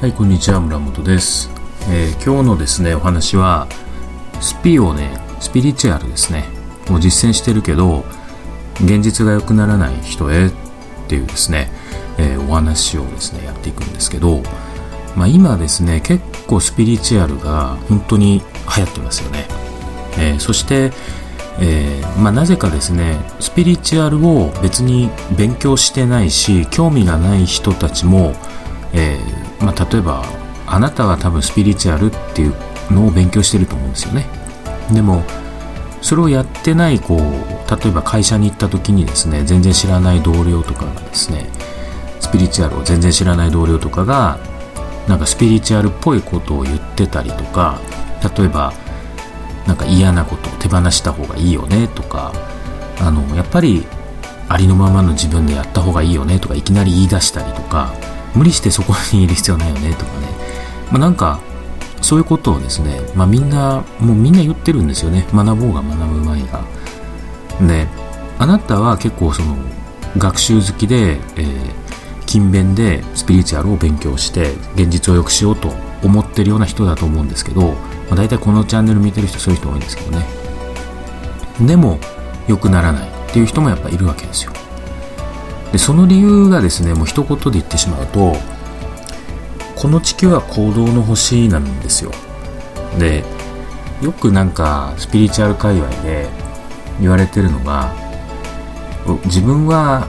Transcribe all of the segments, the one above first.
はい、こんにちは、村本です。えー今日のですね、お話は、スピをね、スピリチュアルですね、を実践してるけど、現実が良くならない人へっていうですね、えーお話をですね、やっていくんですけど、まあ今ですね、結構スピリチュアルが本当に流行ってますよね。えーそして、えーまあ、なぜかですねスピリチュアルを別に勉強してないし興味がない人たちも、えーまあ、例えばあなたは多分スピリチュアルっていうのを勉強してると思うんですよね。でもそれをやってないこう例えば会社に行った時にですね全然知らない同僚とかがですねスピリチュアルを全然知らない同僚とかがなんかスピリチュアルっぽいことを言ってたりとか例えばなんか嫌なことを手放した方がいいよねとかあのやっぱりありのままの自分でやった方がいいよねとかいきなり言い出したりとか無理してそこにいる必要ないよねとかね、まあ、なんかそういうことをですね、まあ、みんなもうみんな言ってるんですよね。学ぼうが学ぶ前が。であなたは結構その学習好きで、えー勤勉でスピリチュアルを勉強して現実を良くしようと思ってるような人だと思うんですけど、まあ、大体このチャンネル見てる人そういう人多いんですけどね。でも良くならないっていう人もやっぱいるわけですよ。でその理由がですねもう一言で言ってしまうとこの地球は行動の星なんですよ。でよくなんかスピリチュアル界隈で言われてるのが自分は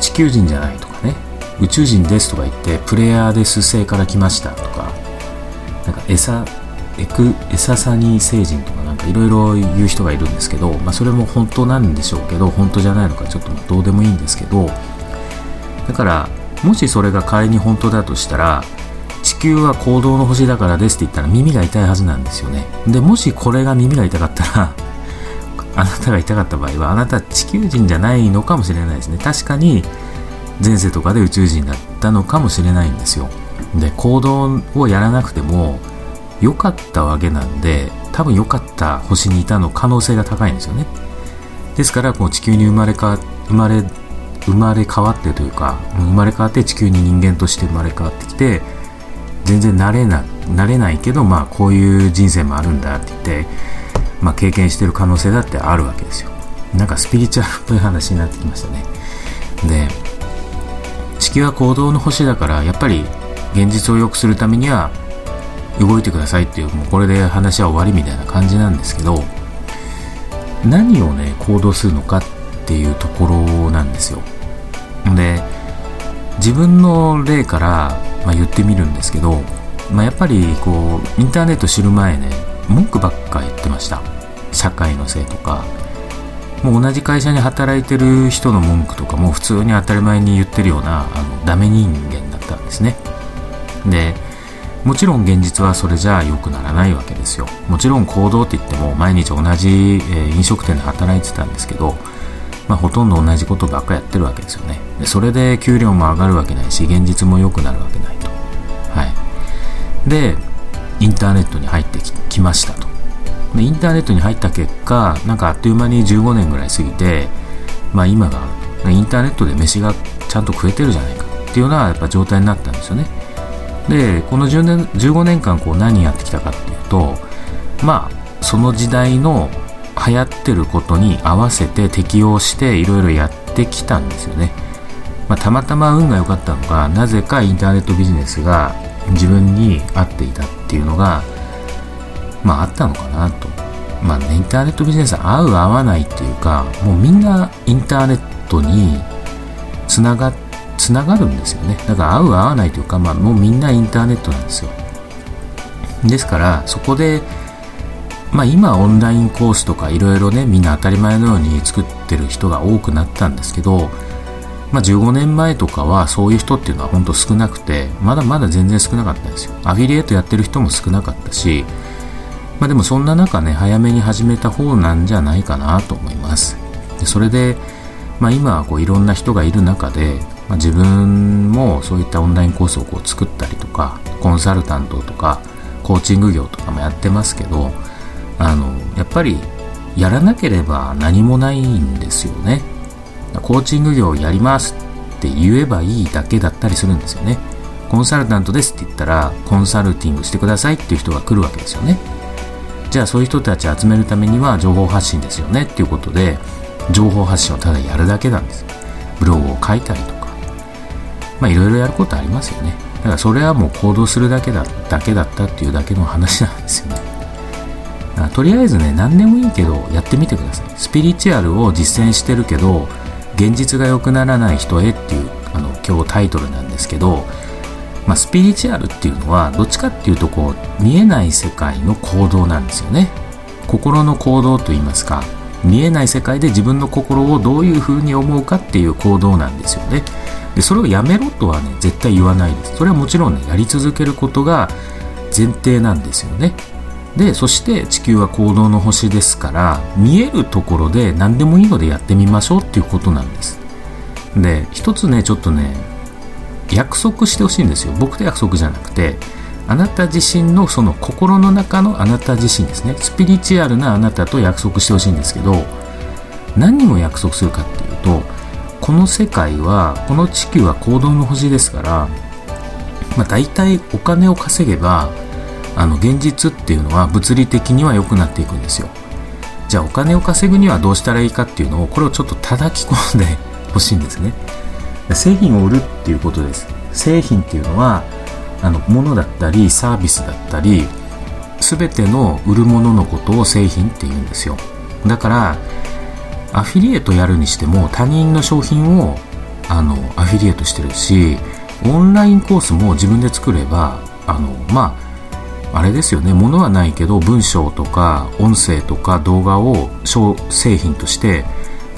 地球人じゃないとかね宇宙人ですとか言ってプレイヤーです星から来ましたとかなんかエサエクエササニー星人とかなんかいろいろ言う人がいるんですけど、まあ、それも本当なんでしょうけど本当じゃないのかちょっとどうでもいいんですけどだからもしそれが仮に本当だとしたら地球は行動の星だからですって言ったら耳が痛いはずなんですよね。でもしこれが耳が痛かったら あなたが痛かった場合はあなた地球人じゃないのかもしれないですね。確かに前世とかで宇宙人だったのかもしれないんですよ。で行動をやらなくても良かったわけなんで多分良かった星にいたの可能性が高いんですよね。ですからこう地球に生まれか生まれ生まれ変わってというか生まれ変わって地球に人間として生まれ変わってきて全然慣れな慣れないけどまあこういう人生もあるんだって言って、まあ、経験してる可能性だってあるわけですよ。なんかスピリチュアルっぽい話になってきましたね。で地球は行動の星だからやっぱり現実を良くするためには動いてくださいっていうもうこれで話は終わりみたいな感じなんですけど何をね行動するのかっていうところなんですよ。で自分の例から、まあ、言ってみるんですけど、まあ、やっぱりこうインターネット知る前ね文句ばっか言ってました。社会のせいとか。もう同じ会社に働いてる人の文句とかも普通に当たり前に言ってるようなあのダメ人間だったんですね。でもちろん現実はそれじゃ良くならないわけですよ。もちろん行動って言っても毎日同じ、え飲食店で働いてたんですけど、まあ、ほとんど同じことばっかやってるわけですよね。でそれで給料も上がるわけないし現実も良くなるわけないと。はい。でインターネットに入ってきましたと。でインターネットに入った結果なんかあっという間に15年ぐらい過ぎてまあ今がインターネットで飯がちゃんと食えてるじゃないかっていうようなやっぱ状態になったんですよね。でこの10年15年間こう何やってきたかっていうとまあその時代の流行ってることに合わせて適応していろいろやってきたんですよね、まあ、たまたま運が良かったのがなぜかインターネットビジネスが自分に合っていたっていうのがまああったのかなと。まあねインターネットビジネス合う合わないっていうかもうみんなインターネットにつながってつながるんですよね。だから合う合わないというかまあもうみんなインターネットなんですよ。ですからそこでまあ今オンラインコースとかいろいろねみんな当たり前のように作ってる人が多くなったんですけどまあ15年前とかはそういう人っていうのは本当少なくてまだまだ全然少なかったんですよ。アフィリエイトやってる人も少なかったしまあでもそんな中ね早めに始めた方なんじゃないかなと思います。でそれでまあ今はこういろんな人がいる中で、まあ、自分もそういったオンラインコースをこう作ったりとかコンサルタントとかコーチング業とかもやってますけどあのやっぱりやらなければ何もないんですよね。コーチング業やりますって言えばいいだけだったりするんですよね。コンサルタントですって言ったらコンサルティングしてくださいっていう人が来るわけですよね。じゃあそういう人たち集めるためには情報発信ですよねっていうことで情報発信をただやるだけなんです。ブログを書いたりとかまあいろいろやることありますよね。だからそれはもう行動するだけだだけだったっていうだけの話なんですよね。とりあえずね何でもいいけどやってみてください。スピリチュアルを実践してるけど現実が良くならない人へっていうあの今日タイトルなんですけどまあ、スピリチュアルっていうのはどっちかっていうとこう見えない世界の行動なんですよね。心の行動といいますか見えない世界で自分の心をどういうふうに思うかっていう行動なんですよね。でそれをやめろとはね絶対言わないです。それはもちろんねやり続けることが前提なんですよね。でそして地球は行動の星ですから見えるところで何でもいいのでやってみましょうっていうことなんです。で一つねちょっとね約束してほしいんですよ。僕と約束じゃなくてあなた自身のその心の中のあなた自身ですね。スピリチュアルなあなたと約束してほしいんですけど何を約束するかっていうとこの世界はこの地球は行動の星ですから、まあ、大体お金を稼げばあの現実っていうのは物理的には良くなっていくんですよ。じゃあお金を稼ぐにはどうしたらいいかっていうのをこれをちょっと叩き込んでほしいんですね。製品を売るっていうことです。製品っていうのはあの物だったりサービスだったり全ての売るもののことを製品って言うんですよ。だからアフィリエイトやるにしても他人の商品をあのアフィリエイトしてるしオンラインコースも自分で作ればあのまああれですよね。物はないけど文章とか音声とか動画を製品として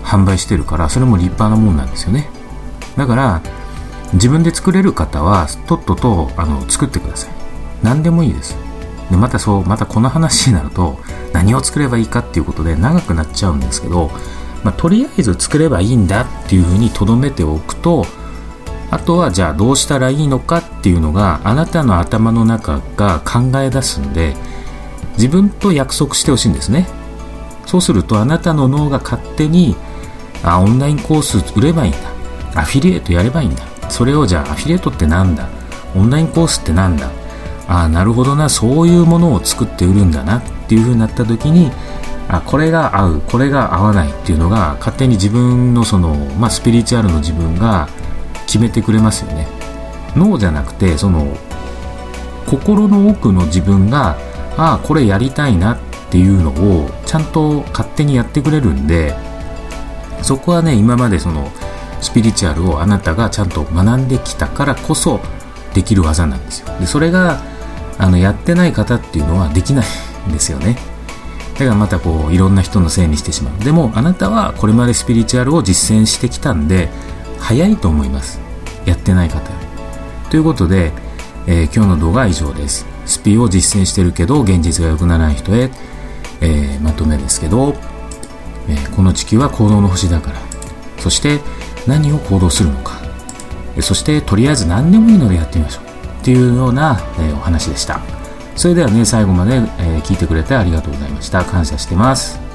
販売してるからそれも立派なもんなんですよね。だから自分で作れる方はとっととあの作ってください。何でもいいです。でまたそうまたこの話になると何を作ればいいかっていうことで長くなっちゃうんですけど、まあ、とりあえず作ればいいんだっていうふうにとどめておくとあとはじゃあどうしたらいいのかっていうのがあなたの頭の中が考え出すんで自分と約束してほしいんですね。そうするとあなたの脳が勝手にあオンラインコース売ればいいんだ。アフィリエイトやればいいんだ。それをじゃあアフィリエイトってなんだ？オンラインコースってなんだ？ああなるほどな。そういうものを作って売るんだな。っていう風になった時にあこれが合う。これが合わないっていうのが勝手に自分のその、まあ、スピリチュアルの自分が決めてくれますよね。脳じゃなくてその心の奥の自分がああこれやりたいな。っていうのをちゃんと勝手にやってくれるんでそこはね今までそのスピリチュアルをあなたがちゃんと学んできたからこそできる技なんですよ。でそれがあのやってない方っていうのはできないんですよね。だからまたこういろんな人のせいにしてしまう。でもあなたはこれまでスピリチュアルを実践してきたんで早いと思います。やってない方。ということで、えー、今日の動画は以上です。スピを実践してるけど現実が良くならない人へ、えー、まとめですけど、えー、この地球は行動の星だから。そして何を行動するのか。そしてとりあえず何でもいいのでやってみましょう。っていうような、え、お話でした。それではね最後まで、え、聞いてくれてありがとうございました。感謝してます。